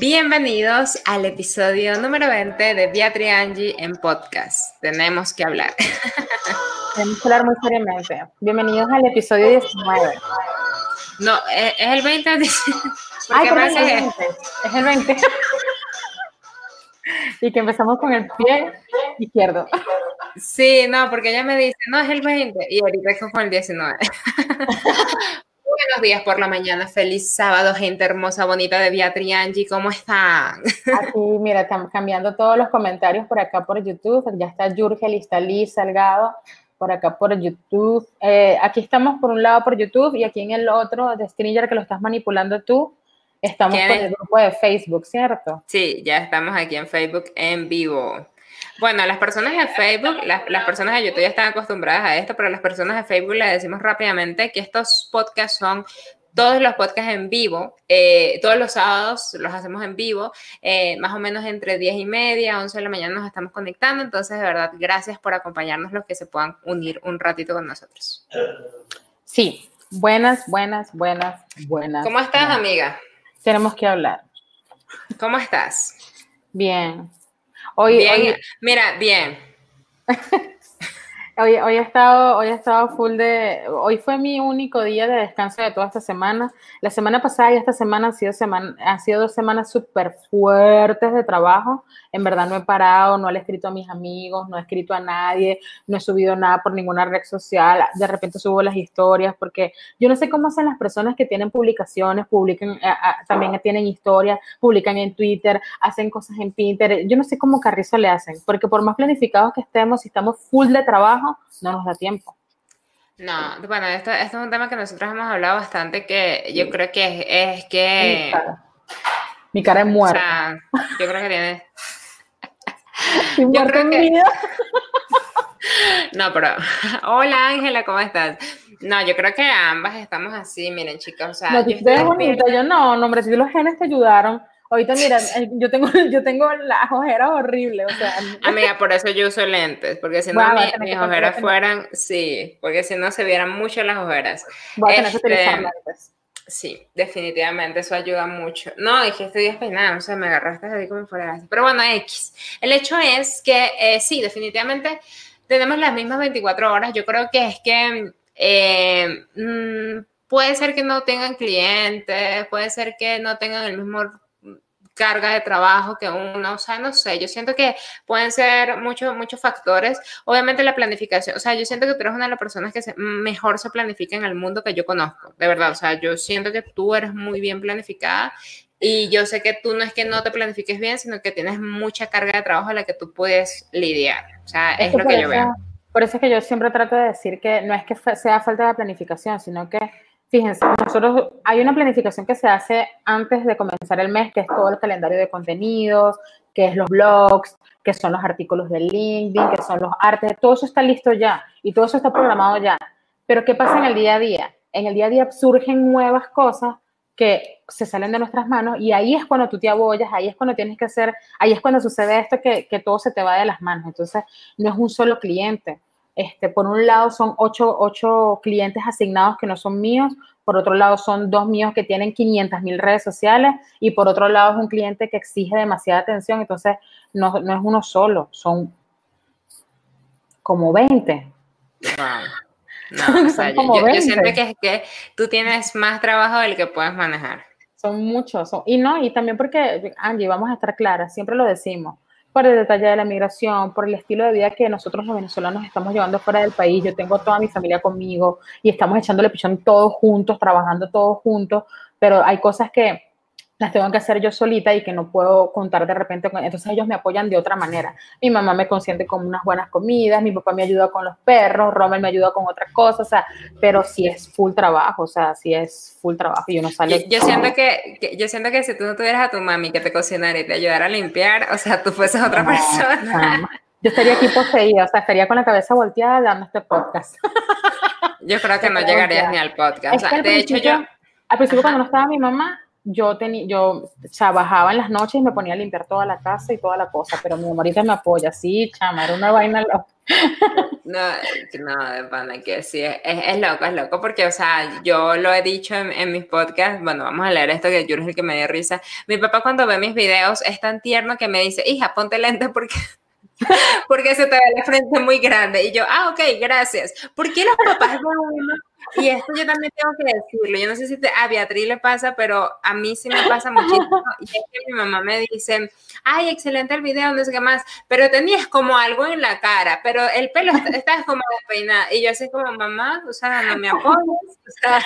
Bienvenidos al episodio número 20 de Beatriz Angie en podcast. Tenemos que hablar. Tenemos que hablar muy seriamente. Bienvenidos al episodio 19. No, es, el 20. Ay, pero es el 20. Es el 20. y que empezamos con el pie izquierdo. Sí, no, porque ella me dice, no, es el 20. Y ahorita es con el 19. Buenos días por la mañana, feliz sábado, gente hermosa, bonita de Beatriz Angie, ¿cómo están? Aquí, mira, estamos cambiando todos los comentarios por acá por YouTube, ya está Yurgel, está Liz Salgado, por acá por YouTube. Eh, aquí estamos por un lado por YouTube y aquí en el otro de Stringer que lo estás manipulando tú, estamos por el grupo de Facebook, ¿cierto? Sí, ya estamos aquí en Facebook en vivo. Bueno, las personas de Facebook, las, las, personas de YouTube ya están acostumbradas a esto, pero las personas de Facebook le decimos rápidamente que estos podcasts son todos los podcasts en vivo, eh, todos los sábados los hacemos en vivo, eh, más o menos entre 10 y media, 11 de la mañana nos estamos conectando, entonces de verdad, gracias por acompañarnos los que se puedan unir un ratito con nosotros. Sí, buenas, buenas, buenas, buenas. ¿Cómo estás, amiga? Tenemos que hablar. ¿Cómo estás? Bien, Hoy, bien, mira, bien. hoy, hoy, he estado, hoy he estado full de, hoy fue mi único día de descanso de toda esta semana. La semana pasada y esta semana han sido, semana, han sido dos semanas súper fuertes de trabajo. En verdad no he parado, no he escrito a mis amigos, no he escrito a nadie, no he subido nada por ninguna red social. De repente subo las historias porque yo no sé cómo hacen las personas que tienen publicaciones, publican, eh, ah, también tienen historias, publican en Twitter, hacen cosas en Pinterest. Yo no sé cómo carrizo le hacen, porque por más planificados que estemos, si estamos full de trabajo, no nos da tiempo. No, bueno, esto, esto es un tema que nosotros hemos hablado bastante, que yo creo que es, que... Mi cara, es muerta. yo creo que tiene... yo creo que... No, pero... Hola Ángela, ¿cómo estás? No, yo creo que ambas estamos así, miren chicos, o sea... No, yo, yo no, no, hombre, si los genes te ayudaron, Ahorita, mira, yo tengo, yo tengo las ojeras horribles, o sea. Amiga, por eso yo uso lentes, porque si no mis ojeras fueran, sí, porque si no se vieran mucho las ojeras. Voy a tener que este. Sí, definitivamente eso ayuda mucho. No, dije, estoy despeinada, o sea, me agarraste así como fuera así. Pero bueno, X. El hecho es que eh, sí, definitivamente tenemos las mismas 24 horas. Yo creo que es que eh, mm, puede ser que no tengan clientes, puede ser que no tengan el mismo carga de trabajo que uno, o sea, no sé, yo siento que pueden ser muchos, muchos factores. Obviamente la planificación, o sea, yo siento que tú eres una de las personas que mejor se planifica en el mundo que yo conozco, de verdad, o sea, yo siento que tú eres muy bien planificada y yo sé que tú no es que no te planifiques bien, sino que tienes mucha carga de trabajo a la que tú puedes lidiar, o sea, es, lo que yo veo. Por eso es que yo siempre trato de decir que no es que sea falta de planificación, sino que Fíjense, nosotros hay una planificación que se hace antes de comenzar el mes, que es todo el calendario de contenidos, que es los blogs, que son los artículos de LinkedIn, que son los artes, todo eso está listo ya y todo eso está programado ya. Pero ¿qué pasa en el día a día? En el día a día surgen nuevas cosas que se salen de nuestras manos y ahí es cuando tú te abollas, ahí es cuando tienes que hacer, ahí es cuando sucede esto que, que todo se te va de las manos. Entonces, no es un solo cliente, este, por un lado son ocho, clientes asignados que no son míos, por otro lado son dos míos que tienen 500 mil redes sociales y por otro lado es un cliente que exige demasiada atención, entonces no, es uno solo, son como 20. No, yo, siento que es que tú tienes más trabajo del que puedes manejar. Son muchos, y no, y también porque, Angie, vamos a estar claras, siempre lo decimos, por el detalle de la migración, por el estilo de vida que nosotros los venezolanos estamos llevando fuera del país. Yo tengo toda mi familia conmigo y estamos echándole pichón todos juntos, trabajando todos juntos, pero hay cosas que las tengo que hacer yo solita y que no puedo contar de repente. Entonces ellos me apoyan de otra manera. Mi mamá me consiente con unas buenas comidas, mi papá me ayuda con los perros, Rommel me ayuda con otras cosas, o sea, pero sí es full trabajo, o sea, sí es full trabajo y uno sale. Yo, siento que, yo siento que si tú no tuvieras a tu mami que te cocinara y te ayudara a limpiar, o sea, tú fueses otra persona. yo estaría aquí poseída, o sea, estaría con la cabeza volteada dando este podcast. Yo creo que no llegarías ni al podcast. de hecho, yo... Al principio, cuando no estaba mi mamá, yo tenía, yo, o sea, bajaba en las noches y me ponía a limpiar toda la casa y toda la cosa, pero mi amorita me apoya, sí, chama, era una vaina loca. No, no, de pana, que sí, es, es, loco, es loco, porque, o sea, yo lo he dicho en, mis podcasts, bueno, vamos a leer esto que yo es el que me dio risa. Mi papá cuando ve mis videos es tan tierno que me dice, hija, ponte lente porque porque se te ve la frente muy grande. Y yo, ah, ok, gracias. ¿Por qué los papás? Y esto yo también tengo que decirlo. Yo no sé si a Beatriz le pasa, pero a mí sí me pasa muchísimo. Y es que mi mamá me dice, ay, excelente el video, no sé qué más, pero tenías como algo en la cara, pero el pelo estás como despeinada. Y yo así como, mamá, o sea, no me apoyes. O sea,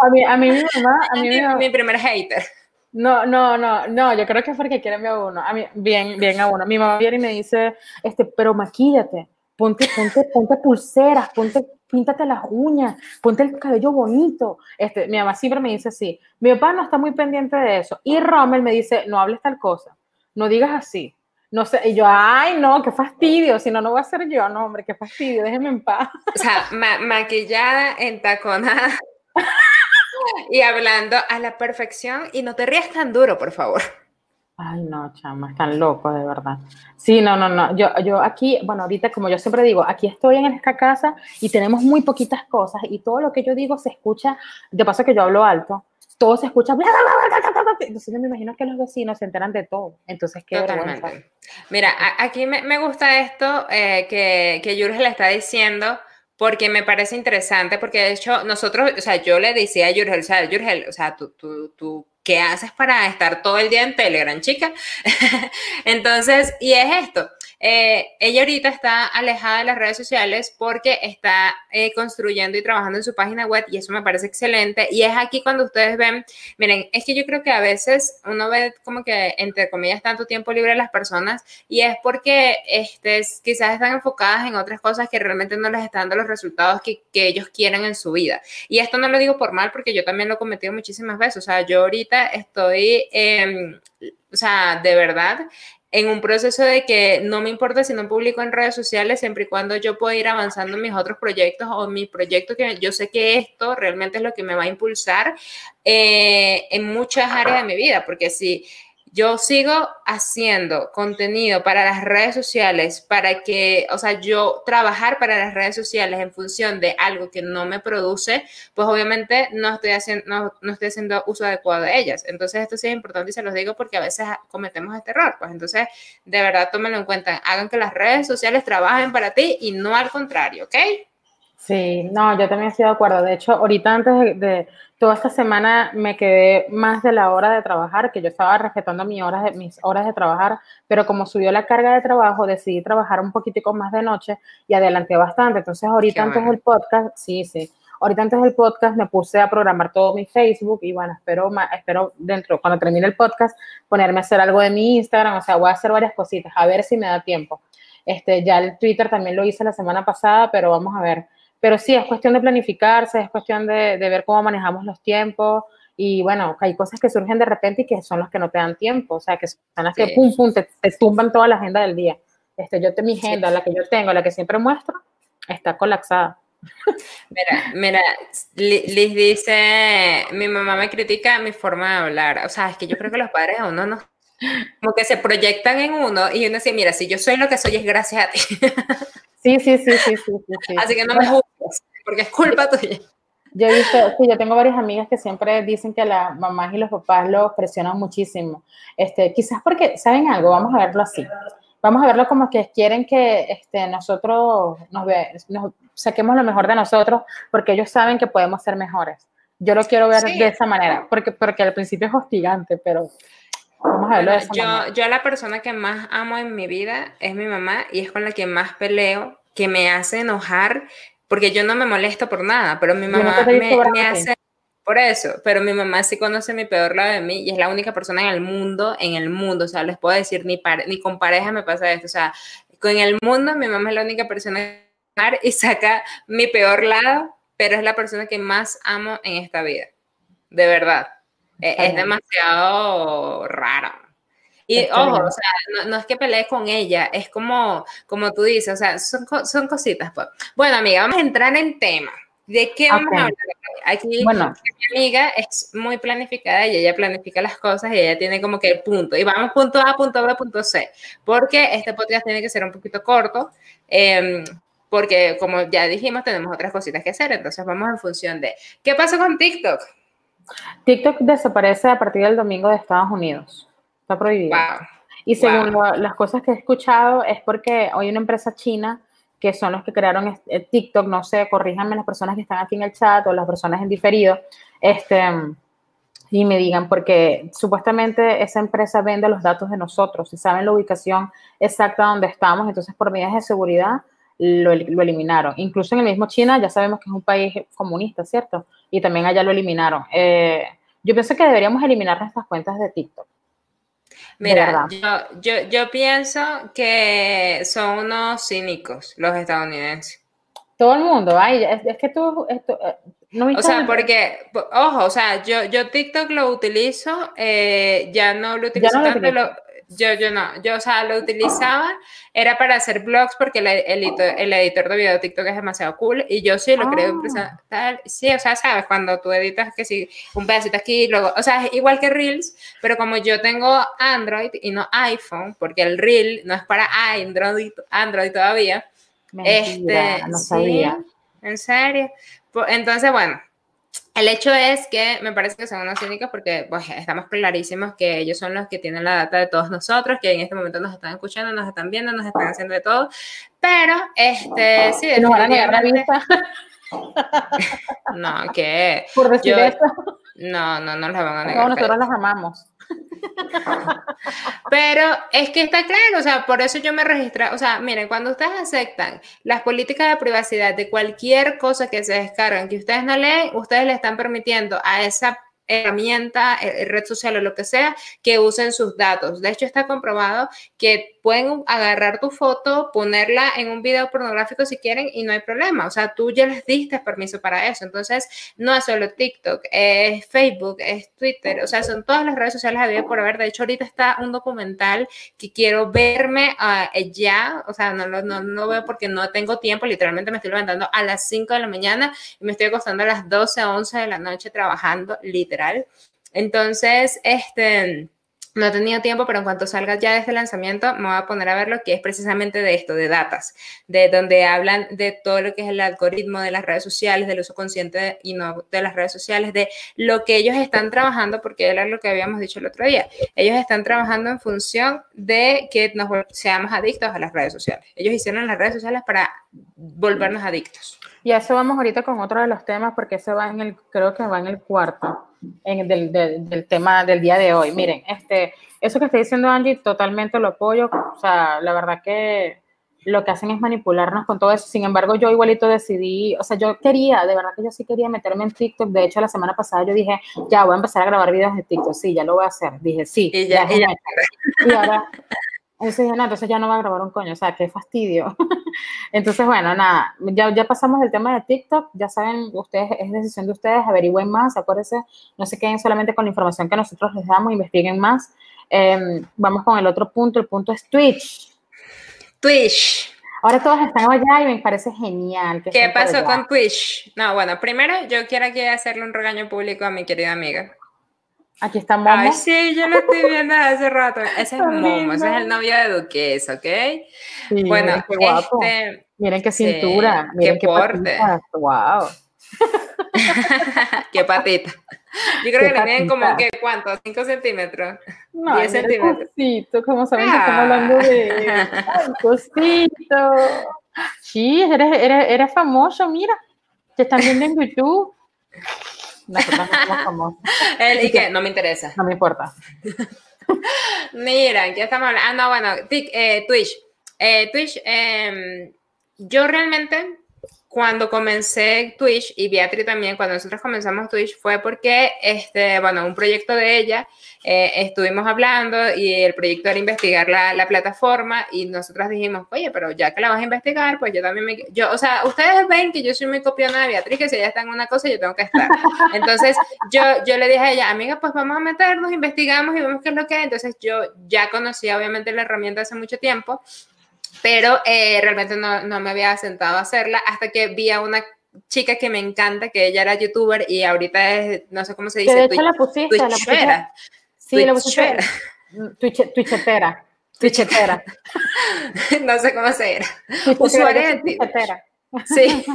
a mí, a mí mi mamá, a mí mi, mi primer hater. No, no, no, no, yo creo que es porque quieren a uno, a mí, bien, bien a uno. Mi mamá viene y me dice, este, pero maquíllate, ponte, ponte, ponte pulseras, ponte, píntate las uñas, ponte el cabello bonito. Este, mi mamá siempre me dice así. Mi papá no está muy pendiente de eso. Y Rommel me dice, no hables tal cosa, no digas así. No sé, y yo, ay, no, qué fastidio, si no, no voy a ser yo, no, hombre, qué fastidio, déjeme en paz. O sea, ma maquillada, entaconada. y hablando a la perfección y no te rías tan duro, por favor. Ay, no, chama, están locos, de verdad. Sí, no, no, no. Yo, yo aquí, bueno, ahorita, como yo siempre digo, aquí estoy en esta casa y tenemos muy poquitas cosas y todo lo que yo digo se escucha, de paso que yo hablo alto, todo se escucha. Entonces yo me imagino que los vecinos se enteran de todo. Entonces, qué Totalmente. Mira, aquí me, me gusta esto eh, que, que Jules le está diciendo porque me parece interesante, porque de hecho nosotros, o sea, yo le decía a Yurgel, o sea, Yurgel, o sea, tú, tú, tú, ¿qué haces para estar todo el día en Telegram, chica? Entonces, y es esto, eh, ella ahorita está alejada de las redes sociales porque está eh, construyendo y trabajando en su página web y eso me parece excelente. Y es aquí cuando ustedes ven, miren, es que yo creo que a veces uno ve como que, entre comillas, tanto tiempo libre a las personas y es porque este, quizás están enfocadas en otras cosas que realmente no les están dando los resultados que, que ellos quieren en su vida. Y esto no lo digo por mal porque yo también lo he cometido muchísimas veces. O sea, yo ahorita estoy... Eh, o sea, de verdad, en un proceso de que no me importa si no publico en redes sociales, siempre y cuando yo pueda ir avanzando en mis otros proyectos o mi proyecto que yo sé que esto realmente es lo que me va a impulsar eh, en muchas áreas de mi vida, porque si yo sigo haciendo contenido para las redes sociales, para que, o sea, yo trabajar para las redes sociales en función de algo que no me produce, pues obviamente no estoy haciendo, no, no estoy haciendo uso adecuado de ellas. Entonces, esto sí es importante y se los digo porque a veces cometemos este error. Pues entonces, de verdad, tómenlo en cuenta. Hagan que las redes sociales trabajen para ti y no al contrario, ¿ok? Sí, no, yo también estoy de acuerdo. De hecho, ahorita antes de toda esta semana me quedé más de la hora de trabajar, que yo estaba respetando mis horas de, mis horas de trabajar, pero como subió la carga de trabajo, decidí trabajar un poquitico más de noche y adelanté bastante. Entonces, ahorita antes del podcast, sí, sí, ahorita antes del podcast me puse a programar todo mi Facebook y bueno, espero, espero dentro, cuando termine el podcast, ponerme a hacer algo de mi Instagram, o sea, voy a hacer varias cositas, a ver si me da tiempo. Este, ya el Twitter también lo hice la semana pasada, pero vamos a ver pero sí, es cuestión de planificarse, es cuestión de, de ver cómo manejamos los tiempos y bueno, hay cosas que surgen de repente y que son las que no te dan tiempo, o sea, que son las que pum, pum, te, tumban toda la agenda del día. Este, yo te, mi agenda, la que yo tengo, la que siempre muestro, está colapsada. Mira, mira, Liz dice, mi mamá me critica mi forma de hablar, o sea, es que yo creo que los padres a uno no, como que se proyectan en uno y uno dice, mira, si yo soy lo que soy es gracias a ti. Sí, sí, sí, sí, sí, Así que no me juzgues, porque es culpa tuya. Yo he visto, sí, yo tengo varias amigas que siempre dicen que las mamás y los papás los presionan muchísimo. Este, quizás porque, ¿saben algo? Vamos a verlo así. Vamos a verlo como que quieren que este, nosotros nos, ve, nos saquemos lo mejor de nosotros porque ellos saben que podemos ser mejores. Yo lo quiero ver de esa manera, porque, porque al principio es hostigante, pero vamos a verlo de esa yo. Yo la persona que más amo en mi vida es mi mamá y es con la que más peleo que me hace enojar, porque yo no me molesto por nada, pero mi mamá me, hace por eso, pero mi mamá sí conoce mi peor lado de mí y es la única persona en el mundo, en el mundo, o sea, les puedo decir, ni, ni con pareja me pasa esto, o sea, con el mundo mi mamá es la única persona y saca mi peor lado, pero es la persona que más amo en esta vida, de verdad. E, es, es demasiado raro. Y ojo, o sea, no, es que pelees con ella, es como, como tú dices, o sea, son, son cositas. Pues. Bueno, amiga, vamos a entrar en tema. ¿De qué vamos a hablar? Aquí bueno. mi amiga es muy planificada y ella planifica las cosas y ella tiene como que el punto. Y vamos punto A, punto B, punto C. Porque este podcast tiene que ser un poquito corto. Em, porque como ya dijimos, tenemos otras cositas que hacer. Entonces vamos en función de... ¿Qué pasa con TikTok? TikTok desaparece a partir del domingo de Estados Unidos. Está prohibido. Y según las cosas que he escuchado, es porque hoy una empresa china que son los que crearon TikTok, no sé, corríjanme las personas que están aquí en el chat o las personas en diferido, este, y me digan, porque supuestamente esa empresa vende los datos de nosotros y saben la ubicación exacta donde estamos, entonces por medidas de seguridad lo, eliminaron. Incluso en el mismo China ya sabemos que es un país comunista, ¿cierto? Y también allá lo eliminaron. Eh, yo pienso que deberíamos eliminar nuestras cuentas de TikTok. Mira, yo, yo, yo pienso que son unos cínicos los estadounidenses. Todo el mundo, ay, es, que tú, esto, eh, no O sea, porque, ojo, o sea, yo, yo TikTok lo utilizo, eh, ya no lo utilizo tanto, lo, yo, yo no, yo, o sea, lo utilizaba, era para hacer blogs porque el, editor, el editor de video de TikTok es demasiado cool y yo sí lo creo ah. Sí, o sea, sabes, cuando tú editas que sí, un pedacito aquí, luego, o sea, es igual que Reels, pero como yo tengo Android y no iPhone, porque el Reel no es para Android, Android todavía. este, no sabía. en serio. Entonces, bueno, el hecho es que me parece que son unos cínicos porque pues, estamos clarísimos que ellos son los que tienen la data de todos nosotros, que en este momento nos están escuchando, nos están viendo, nos están haciendo de todo. Pero, este, sí, ¿Nos van a negar la vista? no, que... Por decir eso. No, no, no las van a negar. No, nosotros las amamos. Pero es que está claro, o sea, por eso yo me registré, o sea, miren, cuando ustedes aceptan las políticas de privacidad de cualquier cosa que se descargan, que ustedes no leen, ustedes le están permitiendo a esa herramienta, eh, red social o lo que sea, que usen sus datos. De hecho, está comprobado que pueden agarrar tu foto, ponerla en un video pornográfico si quieren y no hay problema. O sea, tú ya les diste permiso para eso. Entonces, no es solo TikTok, es Facebook, es Twitter, o sea, son todas las redes sociales a por haber. De hecho, ahorita está un documental que quiero verme uh, ya, o sea, no lo no, no, veo porque no tengo tiempo, literalmente me estoy levantando a las 5 de la mañana y me estoy acostando a las 12, 11 de la noche trabajando, literal. Entonces, este no he tenido tiempo, pero en cuanto salga ya de este lanzamiento, me voy a poner a ver lo que es precisamente de esto, de datas, de donde hablan de todo lo que es el algoritmo de las redes sociales, del uso consciente y no de las redes sociales, de lo que ellos están trabajando, porque era lo que habíamos dicho el otro día. Ellos están trabajando en función de que nos seamos adictos a las redes sociales. Ellos hicieron las redes sociales para volvernos adictos. Y a eso vamos ahorita con otro de los temas, porque ese va en el, creo que va en el cuarto en del, del, tema del día de hoy. Miren, este, eso que está diciendo Angie, totalmente lo apoyo. O sea, la verdad que lo que hacen es manipularnos con todo eso. Sin embargo, yo igualito decidí, o sea, yo quería, de verdad que yo sí quería meterme en TikTok. De hecho, la semana pasada yo dije, ya voy a empezar a grabar videos de TikTok. Sí, ya lo voy a hacer. Dije, sí. Y ya, ya, y ahora entonces, no, entonces ya no va a grabar un coño, o sea, qué fastidio. entonces, bueno, nada, ya, ya pasamos del tema de TikTok, ya saben, ustedes, es decisión de ustedes, averigüen más, acuérdense, no se queden solamente con la información que nosotros les damos, investiguen más. Em, vamos con el otro punto, el punto es Twitch. Twitch. Ahora todos están allá y me parece genial. ¿Qué pasó con Twitch? No, bueno, primero yo quiero aquí hacerle un regaño público a mi querida amiga. Aquí está Momo. Ay, sí, yo lo estoy viendo hace rato. Ese es Momo, ese es el novio de Duques, ¿ok? bueno, qué guapo. Este, miren qué cintura, miren qué, porte. Wow. qué patita. Yo creo que le miden como que, ¿cuánto? ¿5 centímetros? No, 10 centímetros. Cosito, como saben que estamos hablando de Ay, cosito. Sí, eres, eres, eres famoso, mira. Te están viendo en YouTube. Nosotros no somos Él y que no me interesa. No me importa. Mira, ¿qué estamos hablando? Ah, no, bueno, eh, Twitch. Eh, Twitch, eh, yo realmente cuando comencé Twitch y Beatriz también, cuando nosotros comenzamos Twitch, fue porque, este, bueno, un proyecto de ella, eh, estuvimos hablando y el proyecto era investigar la, la, plataforma y nosotros dijimos, oye, pero ya que la vas a investigar, pues yo también me, yo, o sea, ustedes ven que yo soy muy copiona de Beatriz, que si ella está en una cosa, yo tengo que estar. Entonces, yo, yo le dije a ella, amiga, pues vamos a meternos, investigamos y vemos qué es lo que hay. Entonces, yo ya conocía obviamente la herramienta hace mucho tiempo pero eh, realmente no, no, me había sentado a hacerla hasta que vi a una chica que me encanta, que ella era youtuber y ahorita es, no sé cómo se dice, de hecho la pusiste, la pusiste. Sí, la pusiste. Twitch, twitchetera. Twitchetera. no sé cómo se era. Usuario Twitchetera. Sí.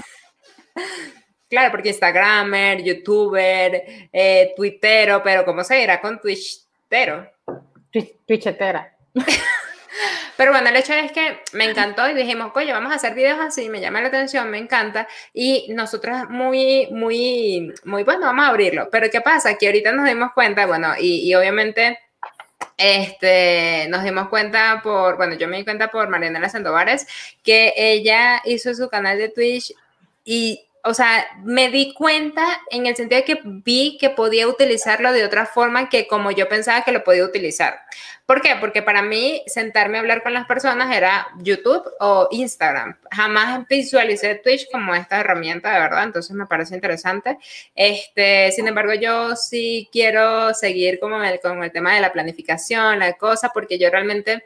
Claro, porque Instagramer, youtuber, eh, twittero, pero ¿cómo se dirá con twitchtero? Twitchetera. Pero bueno, el hecho es que me encantó y dijimos, oye, vamos a hacer videos así, me llama la atención, me encanta. Y nosotros muy, muy, muy, bueno, vamos a abrirlo. Pero ¿qué pasa? Que ahorita nos dimos cuenta, bueno, y, y obviamente este, nos dimos cuenta por, bueno, yo me di cuenta por Marianela Sandovares, que ella hizo su canal de Twitch y o sea, me di cuenta en el sentido de que vi que podía utilizarlo de otra forma que como yo pensaba que lo podía utilizar. ¿Por qué? Porque para mí sentarme a hablar con las personas era YouTube o Instagram. Jamás visualicé Twitch como esta herramienta, de verdad, entonces me parece interesante. Este, sin embargo, yo sí quiero seguir como el, con el tema de la planificación, la cosa, porque yo realmente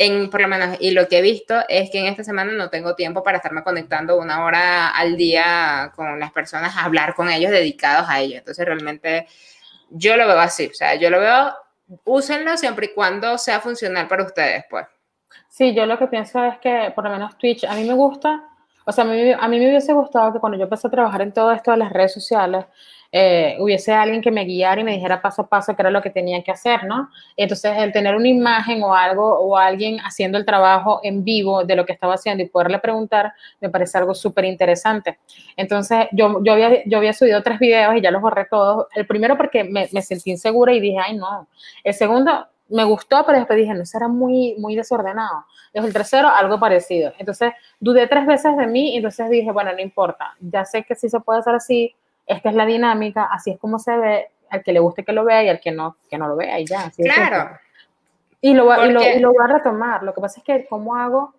en, por lo menos, y lo que he visto es que en esta semana no tengo tiempo para estarme conectando una hora al día con las personas, a hablar con ellos dedicados a ello. Entonces, realmente yo lo veo así, o sea, yo lo veo, úsenlo siempre y cuando sea funcional para ustedes, pues. Sí, yo lo que pienso es que por lo menos Twitch, a mí me gusta, o sea, a mí, a mí me hubiese gustado que cuando yo empecé a trabajar en todo esto de las redes sociales, eh, hubiese alguien que me guiara y me dijera paso a paso qué era lo que tenía que hacer, ¿no? Entonces, el tener una imagen o algo o alguien haciendo el trabajo en vivo de lo que estaba haciendo y poderle preguntar, me parece algo súper interesante. Entonces, yo, yo, había, yo había subido tres videos y ya los borré todos. El primero porque me, me sentí insegura y dije, ay, no. El segundo, me gustó, pero después dije, no, eso era muy, muy desordenado. Es el tercero, algo parecido. Entonces, dudé tres veces de mí y entonces dije, bueno, no importa, ya sé que sí se puede hacer así, esta es la dinámica, así es como se ve, al que le guste que lo vea y al que no, que no lo vea y ya. claro. Y lo, y, lo, y lo, voy a retomar. Lo que pasa es que, ¿cómo hago?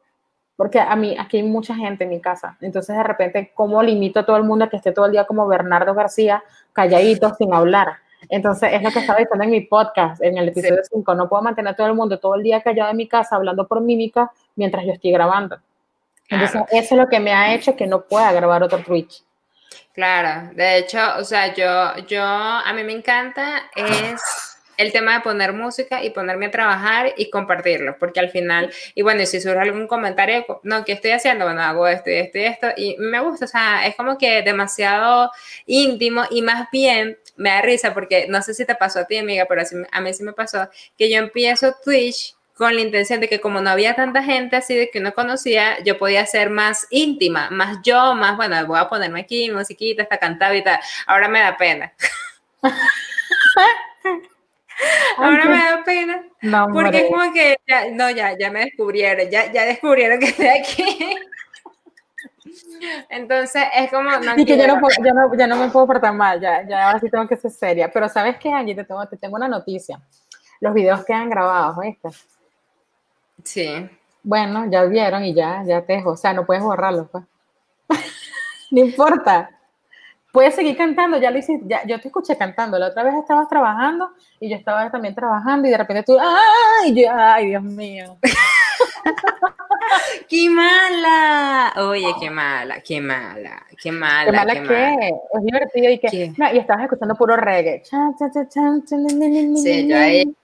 Porque a mí, aquí hay mucha gente en mi casa. Entonces, de repente, ¿cómo limito a todo el mundo a que esté todo el día como Bernardo García, calladito, sin hablar? Entonces, es lo que estaba diciendo en mi podcast, en el episodio 5. No puedo mantener a todo el mundo todo el día callado en mi casa, hablando por mímica, mientras yo estoy grabando. Entonces, eso es lo que me ha hecho que no pueda grabar otro Twitch. Claro, de hecho, o sea, yo, yo, a mí me encanta es el tema de poner música y ponerme a trabajar y compartirlo, porque al final, y bueno, si surge algún comentario, no, ¿qué estoy haciendo? Bueno, hago esto y esto y esto, y me gusta, o sea, es como que demasiado íntimo y más bien me da risa, porque no sé si te pasó a ti, amiga, pero a mí sí me pasó, que yo empiezo Twitch con la intención de que como no había tanta gente así de que uno conocía, yo podía ser más íntima, más yo, más, bueno, voy a ponerme aquí, musiquita, hasta cantaba y tal. Ahora me da pena. Ahora me da pena. porque es como que, ya, no, ya, ya me descubrieron, ya, ya descubrieron que estoy aquí. Entonces es como. No y que ya no, ya, no, ya no, me puedo portar mal, ya, ya ahora sí tengo que ser seria. Pero ¿sabes qué, Angie? Te tengo, te tengo una noticia. Los videos quedan grabados, ¿viste? Sí. Bueno, ya vieron y ya, ya te dejo. O sea, no puedes borrarlo, pues. no importa. Puedes seguir cantando, ya lo hiciste, ya, yo te escuché cantando. La otra vez estabas trabajando y yo estaba también trabajando y de repente tú, ¡ay! ¡ay, Dios mío! ¡Qué mala! Oye, qué mala, qué mala, qué mala. ¿Qué mala qué? Es divertido y que. No, y estabas escuchando puro reggae. Sí, yo ahí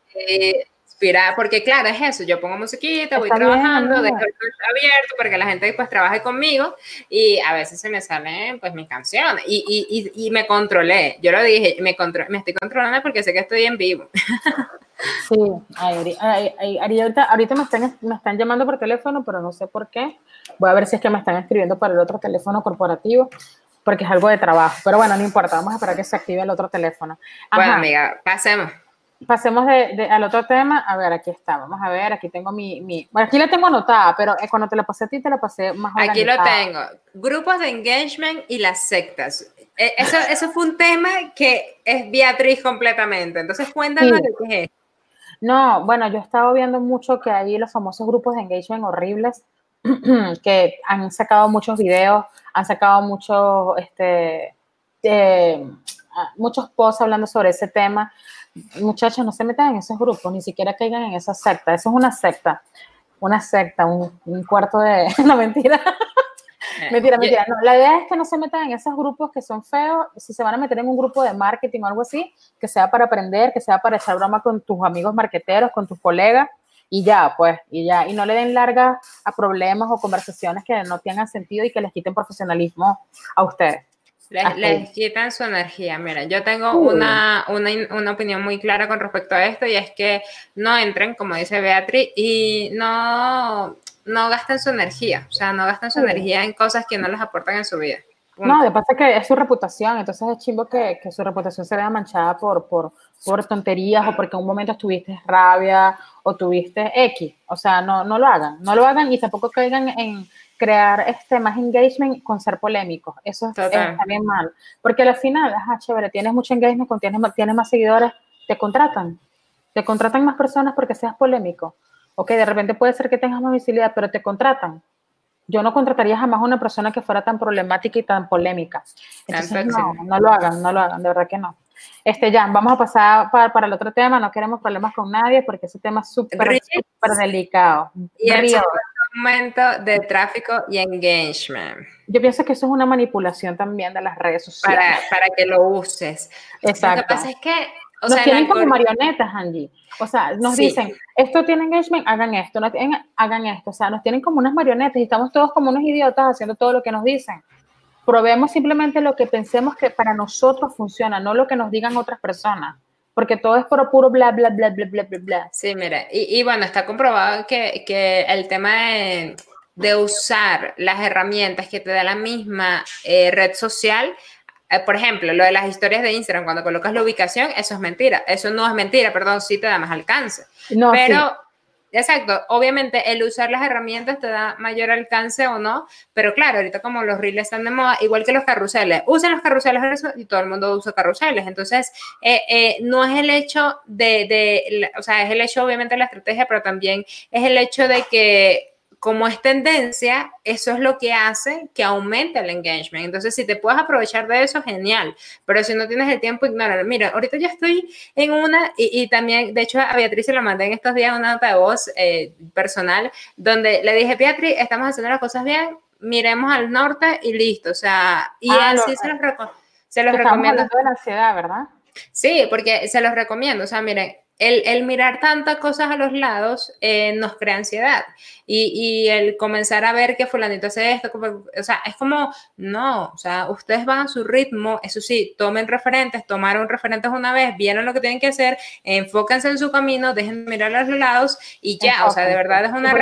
porque claro, es eso, yo pongo musiquita, voy trabajando, dejo el abierto para que la gente pues trabaje conmigo y a veces se me salen pues mis canciones y, y, y, me controlé, yo lo dije, me, me estoy controlando porque sé que estoy en vivo. Sí, ay, ahorita, ahorita me, están, me están llamando por teléfono, pero no sé por qué. Voy a ver si es que me están escribiendo para el otro teléfono corporativo, porque es algo de trabajo. Pero bueno, no importa, vamos a esperar que se active el otro teléfono. Bueno, amiga, pasemos pasemos de, al otro tema. A ver, aquí está. Vamos a ver, aquí tengo mi, mi... Bueno, aquí la tengo anotada, pero eh, cuando te la pasé a ti, te la pasé más Aquí lo tengo. Grupos de engagement y las sectas. Eh, eso, eso fue un tema que es Beatriz completamente. Entonces, cuéntanos de qué es. No, bueno, yo he estado viendo mucho que hay los famosos grupos de engagement horribles que han sacado muchos videos, han sacado muchos, este, eh, muchos posts hablando sobre ese tema muchachos, no se metan en esos grupos, ni siquiera caigan en esa secta. Eso es una secta, una secta, un, cuarto de, no mentira. Eh, mentira, mentira. No, la idea es que no se metan en esos grupos que son feos. Si se van a meter en un grupo de marketing o algo así, que sea para aprender, que sea para echar broma con tus amigos marqueteros, con tus colegas, y ya, pues, y ya. Y no le den larga a problemas o conversaciones que no tengan sentido y que les quiten profesionalismo a ustedes. Les, quitan su energía. Mira, yo tengo una, una, una, opinión muy clara con respecto a esto y es que no entren, como dice Beatriz, y no, no gasten su energía. O sea, no gasten su energía en cosas que no les aportan en su vida. No, de pasa que es su reputación, entonces es chimbo que, que, su reputación se vea manchada por, por, por tonterías o porque en un momento tuviste rabia o tuviste X. O sea, no, no lo hagan, no lo hagan y tampoco caigan en crear este más engagement con ser polémicos. Eso es, está bien mal. Porque al final, ajá, chévere, tienes mucho engagement, tienes, tienes más seguidores, te contratan. Te contratan más personas porque seas polémico. Ok, de repente puede ser que tengas más visibilidad, pero te contratan. Yo no contrataría jamás a una persona que fuera tan problemática y tan polémica. Entonces, no, no lo hagan, no lo hagan, de verdad que no. Este, ya, vamos a pasar para, para, el otro tema. No queremos problemas con nadie porque ese tema es súper, súper delicado. Y el momento de tráfico y engagement. Yo pienso que eso es una manipulación también de las redes sociales. Para, para que lo uses. Exacto. Lo que pasa es que... O nos tienen como marionetas, Angie. O sea, nos dicen, esto tiene engagement, hagan esto, no hagan esto. O sea, nos tienen como unas marionetas y estamos todos como unos idiotas haciendo todo lo que nos dicen. Probemos simplemente lo que pensemos que para nosotros funciona, no lo que nos digan otras personas porque todo es por puro bla, bla, bla, bla, bla, bla, bla. Sí, mira, y, y bueno, está comprobado que, que el tema de, de, usar las herramientas que te da la misma eh, red social, eh, por ejemplo, lo de las historias de Instagram, cuando colocas la ubicación, eso es mentira, eso no es mentira, perdón, sí te da más alcance. No, pero Exacto, obviamente el usar las herramientas te da mayor alcance o no, pero claro, ahorita como los reels están de moda, igual que los carruseles, usen los carruseles y todo el mundo usa carruseles, entonces eh, eh, no es el hecho de, de, o sea, es el hecho obviamente de la estrategia, pero también es el hecho de que como es tendencia, eso es lo que hace que aumente el engagement. Entonces, si te puedes aprovechar de eso, genial. Pero si no tienes el tiempo, ignóralo. Mira, ahorita yo estoy en una, y, también, de hecho, a Beatriz se la mandé en estos días una nota de voz eh, personal, donde le dije, Beatriz, estamos haciendo las cosas bien, miremos al norte y listo. O sea, y ah, así se los, se los recomiendo. de la ansiedad, ¿verdad? Sí, porque se los recomiendo. O sea, miren, el, mirar tantas cosas a los lados eh, nos crea ansiedad y, el comenzar a ver que fulanito hace esto, o sea, es como, no, o sea, ustedes van a su ritmo, eso sí, tomen referentes, tomaron referentes una vez, vieron lo que tienen que hacer, enfóquense en su camino, dejen de mirar a los lados y ya, o sea, de verdad es una...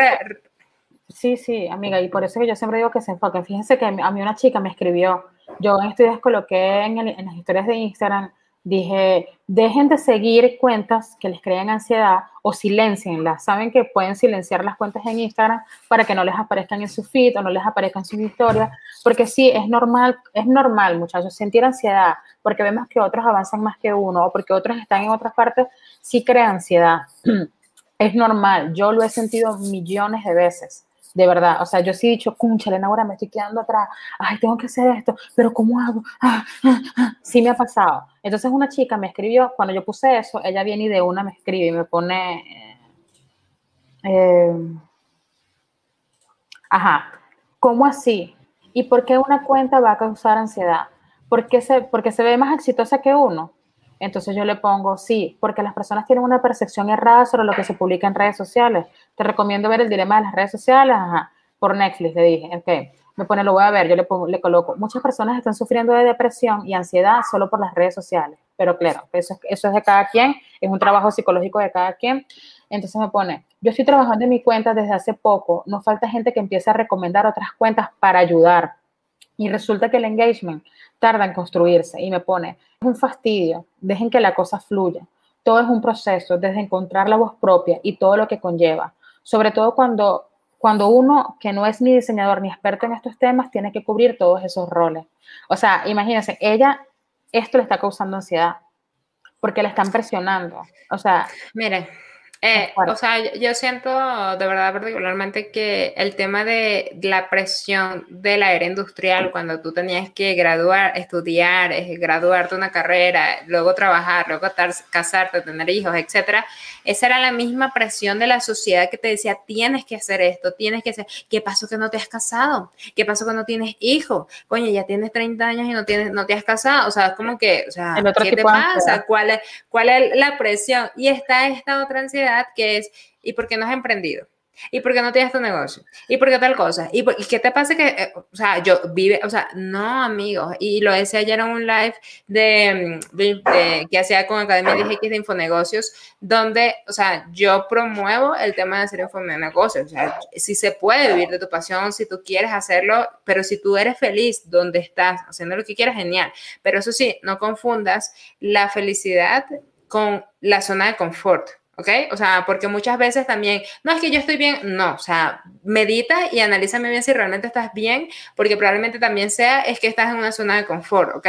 Sí, sí, amiga, y por eso que yo siempre digo que se enfoquen. Fíjense que a mí una chica me escribió, yo en estos días coloqué en, en las historias de Instagram, dije, dejen de seguir cuentas que les creen ansiedad o silencienlas. Saben que pueden silenciar las cuentas en Instagram para que no les aparezcan en su feed o no les aparezcan sus historias, porque sí, es normal, es normal, muchachos, sentir ansiedad, porque vemos que otros avanzan más que uno o porque otros están en otras partes, sí crea ansiedad. es normal, yo lo he sentido millones de veces de verdad. O sea, yo sí he dicho, cúnchale, ahora me estoy quedando atrás, ay, tengo que hacer esto, pero ¿cómo hago? Ah, ah, ah. Sí me ha pasado. Entonces una chica me escribió, cuando yo puse eso, ella viene y de una me escribe y me pone, eh, ajá, ¿cómo así? ¿Y por qué una cuenta va a causar ansiedad? ¿Por qué se, porque se ve más exitosa que uno? Entonces yo le pongo, sí, porque las personas tienen una percepción errada sobre lo que se publica en redes sociales. Te recomiendo ver el dilema de las redes sociales, ajá, por Netflix, le dije, ok, me pone, lo voy a ver, yo le, pongo, le coloco, muchas personas están sufriendo de depresión y ansiedad solo por las redes sociales, pero claro, eso, eso es de cada quien, es un trabajo psicológico de cada quien. Entonces me pone, yo estoy trabajando en mi cuenta desde hace poco, no falta gente que empiece a recomendar otras cuentas para ayudar. Y resulta que el engagement tarda en construirse y me pone, es un fastidio, dejen que la cosa fluya. Todo es un proceso, desde encontrar la voz propia y todo lo que conlleva. Sobre todo cuando, cuando uno que no es ni diseñador ni experto en estos temas tiene que cubrir todos esos roles. O sea, imagínense, ella, esto le está causando ansiedad porque la están presionando. O sea, mire, Eh, o sea, yo siento de verdad particularmente que el tema de la presión de la era industrial, cuando tú tenías que graduar, estudiar, eh, graduarte una carrera, luego trabajar, luego casarte, tener hijos, etcétera, esa era la misma presión de la sociedad que te decía, tienes que hacer esto, tienes que hacer, ¿qué pasó que no te has casado? ¿Qué pasó que no tienes hijos? Coño, ya tienes 30 años y no, tienes, no te has casado, o sea, es como que, o sea, ¿qué te pasa? ¿Cuál es, ¿Cuál es la presión? Y está esta otra ansiedad que es, ¿y por qué no has emprendido? ¿Y por qué no tienes tu negocio? ¿Y por qué tal cosa? ¿Y, qué te pasa que, eh, o sea, yo vive, o sea, no, amigos, y lo decía ayer en un live de, que hacía con Academia DGX de Infonegocios, donde, o sea, yo promuevo el tema de hacer infonegocios, o sea, si se puede vivir de tu pasión, si tú quieres hacerlo, pero si tú eres feliz donde estás, haciendo lo que quieras, genial, pero eso sí, no confundas la felicidad con la zona de confort. ¿Ok? O sea, porque muchas veces también, no es que yo estoy bien, no, o sea, medita y analízame bien si realmente estás bien, porque probablemente también sea es que estás en una zona de confort, ¿ok?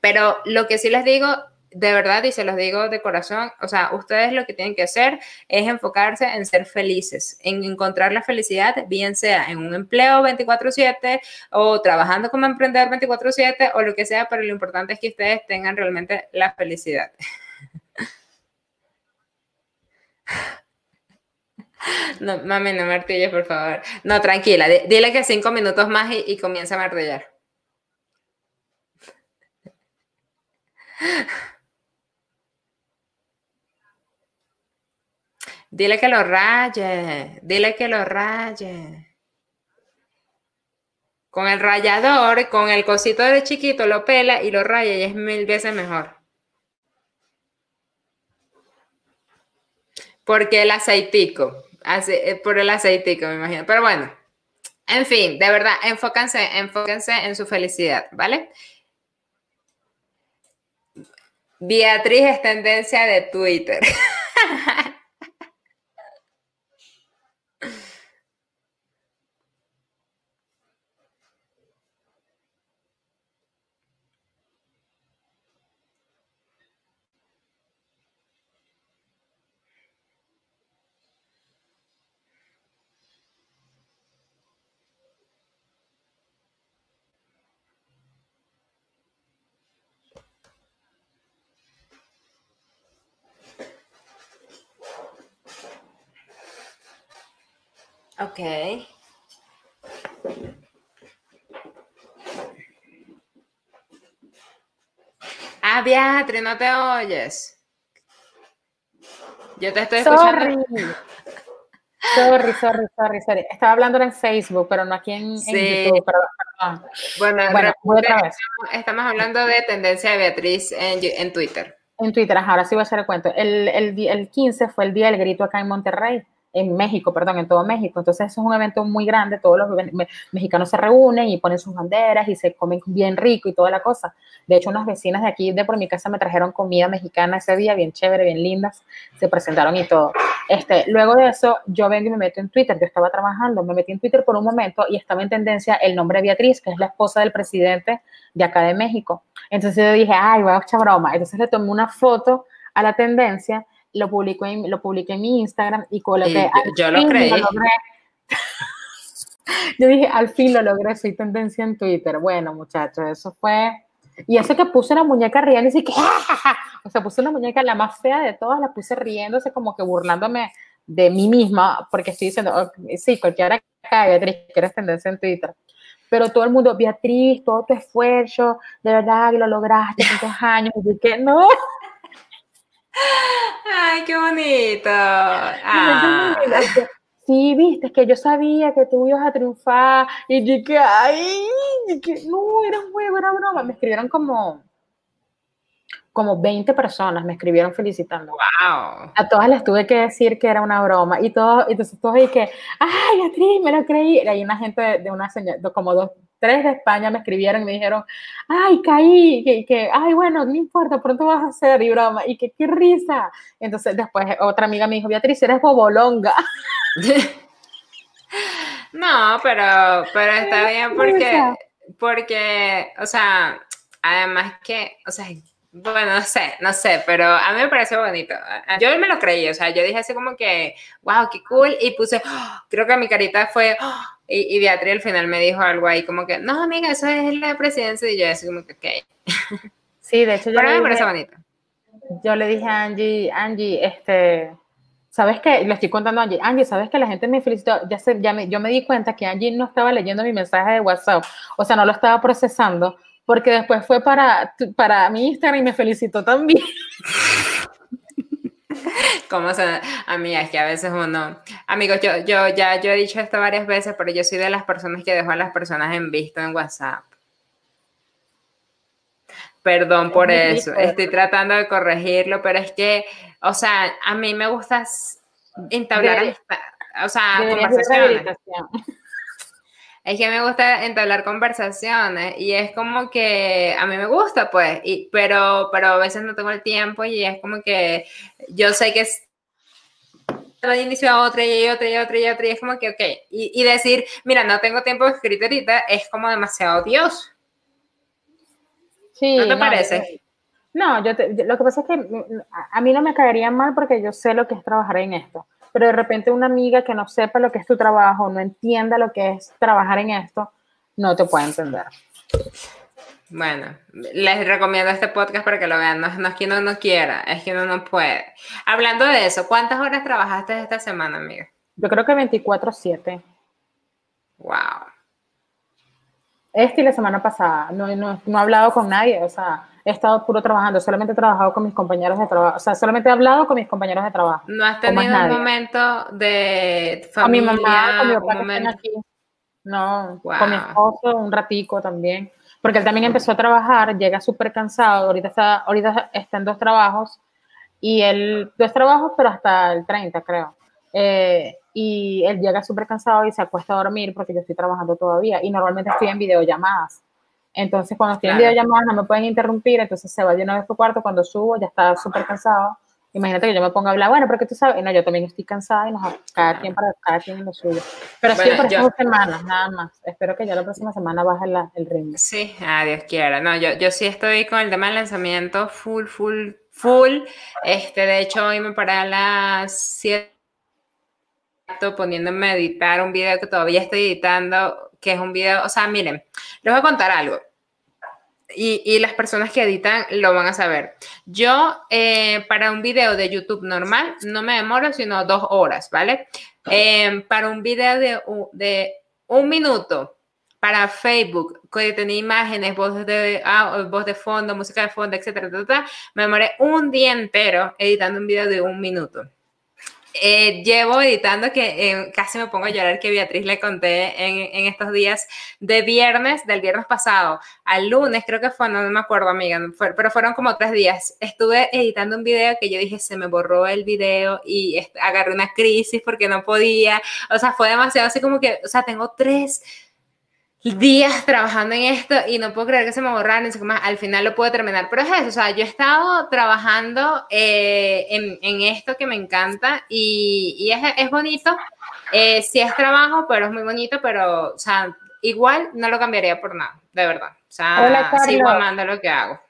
Pero lo que sí les digo, de verdad, y se los digo de corazón, o sea, ustedes lo que tienen que hacer es enfocarse en ser felices, en encontrar la felicidad, bien sea en un empleo 24/7 o trabajando como emprendedor 24/7 o lo que sea, pero lo importante es que ustedes tengan realmente la felicidad. No, mami, no martilles, por favor. No, tranquila. Dile que cinco minutos más y, comienza a martillar. Dile que lo raye. Dile que lo raye. Con el rayador, con el cosito de chiquito, lo pela y lo raya y es mil veces mejor. Porque el aceitico. Eh, por el aceitico, me imagino. Pero bueno, en fin, de verdad, enfóquense, enfóquense en su felicidad, ¿vale? Beatriz es tendencia de Twitter. Ok. Ah, Beatriz, no te oyes. Yo te estoy escuchando. Sorry, sorry, sorry, sorry. Estaba hablando en Facebook, pero no aquí en, YouTube. Perdón, Bueno, bueno otra vez. Estamos hablando de tendencia de Beatriz en, en Twitter. En Twitter, ahora sí voy a hacer el cuento. El, el, el 15 fue el día del grito acá en Monterrey en México, perdón, en todo México. Entonces, eso es un evento muy grande, todos los mexicanos se reúnen y ponen sus banderas y se comen bien rico y toda la cosa. De hecho, unas vecinas de aquí, de por mi casa, me trajeron comida mexicana ese día, bien chévere, bien lindas, se presentaron y todo. Este, luego de eso, yo vengo y me meto en Twitter, yo estaba trabajando, me metí en Twitter por un momento y estaba en tendencia el nombre de Beatriz, que es la esposa del presidente de acá de México. Entonces yo dije, ay, voy a broma. Entonces le tomé una foto a la tendencia lo publico en, lo publiqué en mi Instagram y coloqué. yo lo creí. yo dije, al fin lo logré, soy tendencia en Twitter. Bueno, muchachos, eso fue. Y eso que puse una muñeca riendo y que, o sea, puse una muñeca la más fea de todas, la puse riéndose como que burlándome de mí misma, porque estoy diciendo, sí, cualquiera cae, Beatriz, que eres tendencia en Twitter. Pero todo el mundo, Beatriz, todo tu esfuerzo, de verdad que lo lograste, tantos años, y que no. Ay, qué bonito. Ah. Sí, viste, que yo sabía que tú ibas a triunfar y dije, ay, que no, era un juego, era broma. Me escribieron como, como 20 personas, me escribieron felicitando. Wow. A todas les tuve que decir que era una broma y todo, entonces todos que, ay, Beatriz, me lo creí. Y hay una gente de, una señora, como dos, tres de España me escribieron y me dijeron, ay, caí, que, que, ay, bueno, no importa, pronto vas a hacer y broma, y que qué risa. Entonces después otra amiga me dijo, Beatriz, eres bobolonga. no, pero, pero está bien porque, porque, o sea, además que, o sea, Bueno, no sé, no sé, pero a mí me parece bonito. Yo me lo creí, o sea, yo dije así como que, wow, qué cool, y puse, creo que mi carita fue, y, y Beatriz al final me dijo algo ahí como que, no, amiga, eso es la presidencia, y yo así como que, ok. Sí, de hecho yo Pero me parece dije- bonito. yo le dije a Angie, Angie, este, ¿sabes qué? Le estoy contando a Angie, Angie, ¿sabes que la gente me felicitó? Ya, se, ya me, yo me di cuenta que Angie no estaba leyendo mi mensaje de WhatsApp, o sea, no lo estaba procesando, porque después fue para, para mi Instagram y me felicitó también. Como se, amiga, es que a veces uno, amigos, yo, yo ya yo he dicho esto varias veces, pero yo soy de las personas que dejo a las personas en visto en WhatsApp. Perdón por eso, estoy tratando de corregirlo, pero es que, o sea, a mí me gusta entablar amistad, o sea, conversaciones. Es que me gusta entablar conversaciones y es como que a mí me gusta, pues, y, pero, pero a veces no tengo el tiempo y es como que yo sé que es de inicio a otra y otra y otra y otra y es como que, ok, y, y decir, mira, no tengo tiempo de escribir ahorita es como demasiado odioso. Sí, ¿No te parece? no, yo te- lo que pasa es que mm, a, a mí no me caería mal porque yo sé lo que es trabajar en esto, pero de repente una amiga que no sepa lo que es tu trabajo, no entienda lo que es trabajar en esto, no te puede entender. Bueno, les recomiendo este podcast para que lo vean. No, no es que uno no quiera, es que uno no puede. Hablando de eso, ¿cuántas horas trabajaste esta semana, amiga? Yo creo que 24/7. Wow. Este y la semana pasada, no, no, no he hablado con nadie, o sea, he estado puro trabajando, solamente he trabajado con mis compañeros de trabajo, o sea, solamente he hablado con mis compañeros de trabajo. ¿No has tenido un momento de Con mi familia? mamá, con mi un papá que aquí. No, Wow. con mi esposo un ratico también. Porque él también empezó a trabajar, llega súper cansado, ahorita está, ahorita está en dos trabajos, y él, dos trabajos, pero hasta el 30, creo. Eh, y él llega súper cansado y se acuesta a dormir porque yo estoy trabajando todavía, y normalmente estoy en videollamadas. Entonces, cuando estoy Claro. en videollamadas no me pueden interrumpir, entonces se va de una vez por cuarto, cuando subo ya está súper cansado. Imagínate que yo me ponga a hablar, bueno, porque tú sabes, no, yo también estoy cansada y nos, cada quien para cada quien en lo suyo. Pero sí por estas dos semanas, nada más. Espero que ya la próxima semana baje la- el ritmo. Sí, a Dios quiera. No, yo, yo sí estoy con el tema del lanzamiento full, full, full. Este, de hecho, hoy me paré a las 7 poniéndome a editar un video que todavía estoy editando, que es un video, o sea, miren, les voy a contar algo. Y, y las personas que editan lo van a saber. Yo, eh, para un video de YouTube normal, no me demoro sino dos horas, ¿vale? Eh, para un video de, de un minuto, para Facebook, que tenía imágenes, voz de, ah, voz de fondo, música de fondo, etcétera, etcétera, me demoré un día entero editando un video de un minuto. Eh, llevo editando que eh, casi me pongo a llorar que Beatriz le conté en, en estos días de viernes, del viernes pasado al lunes, creo que fue, no, no me acuerdo, amiga, no fue- pero fueron como tres días. Estuve editando un video que yo dije, se me borró el video y agarré una crisis porque no podía. O sea, fue demasiado así como que, o sea, tengo tres días trabajando en esto y no puedo creer que se me borraron, y más, al final lo puedo terminar. Pero es eso, o sea, yo he estado trabajando eh, en, en esto que me encanta y, y es, es bonito. Eh, sí es trabajo, pero es muy bonito, pero, o sea, igual no lo cambiaría por nada, de verdad. O sea, Hola, sigo Carlos. amando lo que hago.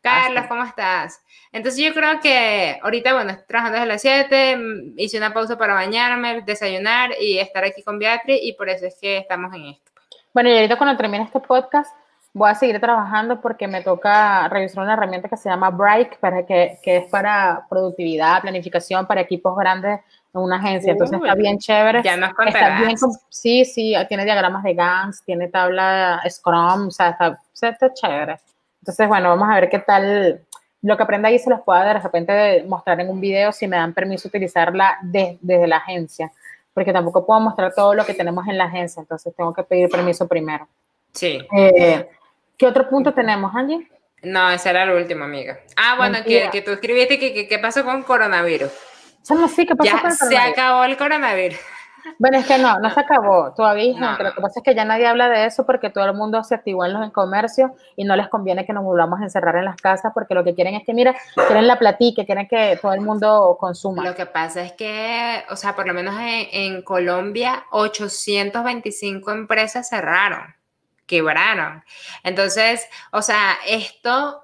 Carlos. ¿cómo estás? Entonces yo creo que ahorita, bueno, estoy trabajando desde las 7, mm, hice una pausa para bañarme, desayunar y estar aquí con Beatriz y por eso es que estamos en esto. Bueno, y ahorita cuando termine este podcast, voy a seguir trabajando porque me toca revisar una herramienta que se llama Bright, para que, que es para productividad, planificación, para equipos grandes en una agencia. Entonces Uy, está bien chévere. Ya nos Está bien, sí, sí, tiene diagramas de Gantt, tiene tabla Scrum, o sea, está, está chévere. Entonces, bueno, vamos a ver qué tal. Lo que aprenda ahí se los pueda de repente mostrar en un video si me dan permiso utilizarla de- desde la agencia, porque tampoco puedo mostrar todo lo que tenemos en la agencia, entonces tengo que pedir permiso primero. Sí. Eh, ¿Qué otro punto tenemos, Angie? No, ese era el último, amiga. Ah, bueno, que, que tú escribiste que, qué pasó con coronavirus. Chama, sí, ¿qué pasó Ya con el se coronavirus? acabó el coronavirus. Bueno, es que no, no se acabó. Todavía hay No, no. Lo que pasa es que ya nadie habla de eso porque todo el mundo se activó en los comercios y no les conviene que nos volvamos a encerrar en las casas porque lo que quieren es que, mira, quieren la platica, quieren que todo el mundo consuma. Lo que pasa es que, o sea, por lo menos en, en Colombia, 825 empresas cerraron, quebraron. Entonces, o sea, esto,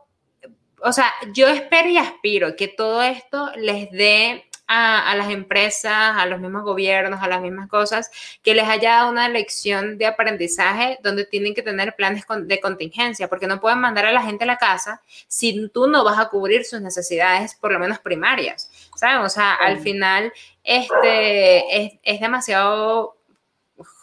o sea, yo espero y aspiro que todo esto les dé a, las empresas, a los mismos gobiernos, a las mismas cosas, que les haya dado una lección de aprendizaje donde tienen que tener planes de contingencia, porque no pueden mandar a la gente a la casa si tú no vas a cubrir sus necesidades, por lo menos primarias, ¿sabes? O sea, al final este, es, es demasiado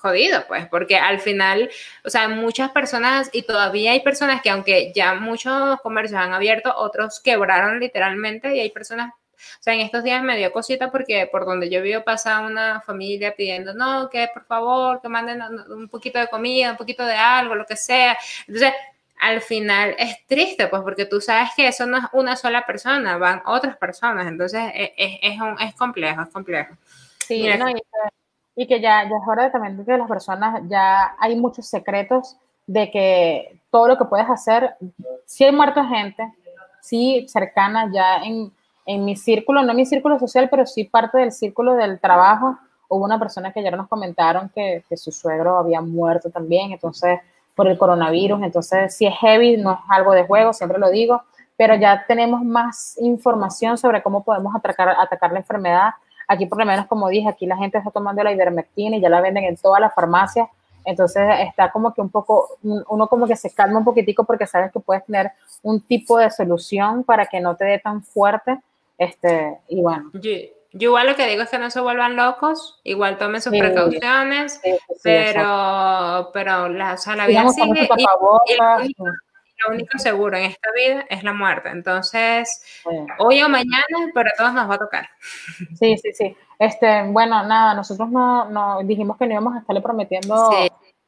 jodido, pues, porque al final, o sea, muchas personas y todavía hay personas que aunque ya muchos comercios han abierto, otros quebraron literalmente y hay personas o sea, en estos días me dio cosita porque por donde yo vivo pasa una familia pidiendo, no, que por favor, que manden un poquito de comida, un poquito de algo, lo que sea. Entonces, al final es triste, pues porque tú sabes que eso no es una sola persona, van otras personas. Entonces, e, es, es, es complejo, es complejo. Sí, y, que, ya, ya es hora también de que las personas, ya hay muchos secretos de que todo lo que puedes hacer, si hay muerta gente, sí cercana ya en en mi círculo, no mi círculo social, pero sí parte del círculo del trabajo, hubo una persona que ya nos comentaron que, que su suegro había muerto también, entonces por el coronavirus, entonces si es heavy, no es algo de juego, siempre lo digo, pero ya tenemos más información sobre cómo podemos atacar, atacar la enfermedad. Aquí por lo menos, como dije, aquí la gente está tomando la ivermectina y ya la venden en todas las farmacias, entonces está como que un poco, uno como que se calma un poquitico porque sabes que puedes tener un tipo de solución para que no te dé tan fuerte este, y bueno. Yo, igual lo que digo es que no se vuelvan locos, igual tomen sus precauciones, pero, pero la, o la vida sigue y, lo, único, seguro en esta vida es la muerte. Entonces, hoy o mañana, pero a todos nos va a tocar. Sí, sí, sí. Este, bueno, nada, nosotros no, no dijimos que no íbamos a estarle prometiendo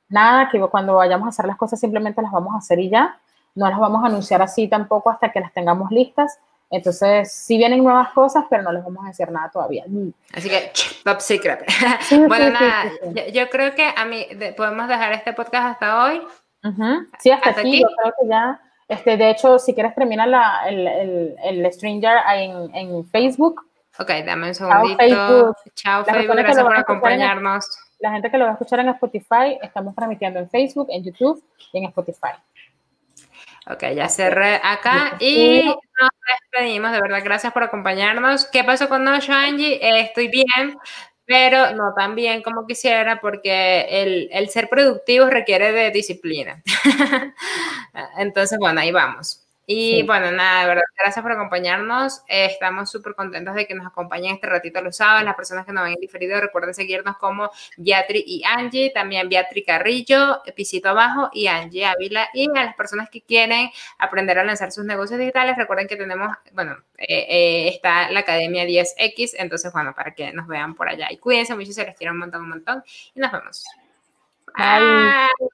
nada, que cuando vayamos a hacer las cosas simplemente las vamos a hacer y ya. No las vamos a anunciar así tampoco hasta que las tengamos listas. Entonces, sí vienen nuevas cosas, pero no les vamos a decir nada todavía. Así que, top secret. bueno, nada, yo, creo que a mí podemos dejar este podcast hasta hoy. Sí, hasta, aquí, Yo creo que ya, este, de hecho, si quieres terminar la, el, el, el Stranger en, en, Facebook. Ok, dame un segundito. Chao, Facebook. Chao, Facebook. Gracias por acompañarnos. la gente que lo va a escuchar en Spotify, estamos transmitiendo en Facebook, en YouTube y en Spotify. Ok, ya cerré acá y nos despedimos. De verdad, gracias por acompañarnos. ¿Qué pasó con Nocho, Angie? Eh, estoy bien, pero no tan bien como quisiera porque el, el ser productivo requiere de disciplina. Entonces, bueno, ahí vamos. Y bueno, nada, de verdad, gracias por acompañarnos. estamos súper contentos de que nos acompañen este ratito los sábados. Las personas que nos ven en diferido, recuerden seguirnos como Beatriz y Angie, también Beatriz Carrillo, Pisito Abajo y Angie Ávila. Y a las personas que quieren aprender a lanzar sus negocios digitales, recuerden que tenemos, bueno, eh, eh, está la Academia 10X, entonces, bueno, para que nos vean por allá. Y cuídense mucho, se les quiero un montón, un montón. Y nos vemos. Bye.